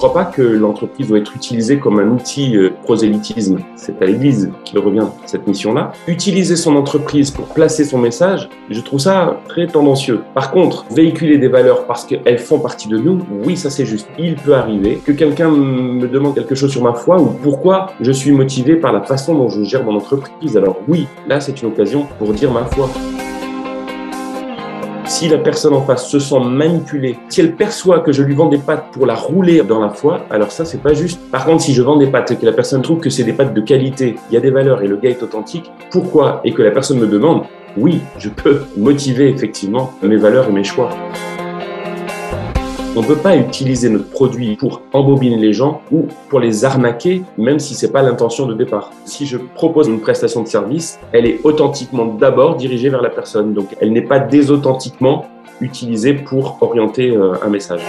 crois pas que l'entreprise doit être utilisée comme un outil euh, prosélytisme. C'est à l'Église qu'il revient cette mission-là. Utiliser son entreprise pour placer son message, je trouve ça très tendancieux. Par contre, véhiculer des valeurs parce qu'elles font partie de nous, oui, ça c'est juste. Il peut arriver que quelqu'un me demande quelque chose sur ma foi ou pourquoi je suis motivé par la façon dont je gère mon entreprise. Alors oui, là c'est une occasion pour dire ma foi. Si la personne en face se sent manipulée, si elle perçoit que je lui vends des pâtes pour la rouler dans la foi, alors ça, c'est pas juste. Par contre, si je vends des pâtes et que la personne trouve que c'est des pâtes de qualité, il y a des valeurs et le gars est authentique, pourquoi Et que la personne me demande, oui, je peux motiver effectivement mes valeurs et mes choix. On ne peut pas utiliser notre produit pour embobiner les gens ou pour les arnaquer, même si ce n'est pas l'intention de départ. Si je propose une prestation de service, elle est authentiquement d'abord dirigée vers la personne. Donc elle n'est pas désauthentiquement utilisée pour orienter euh, un message.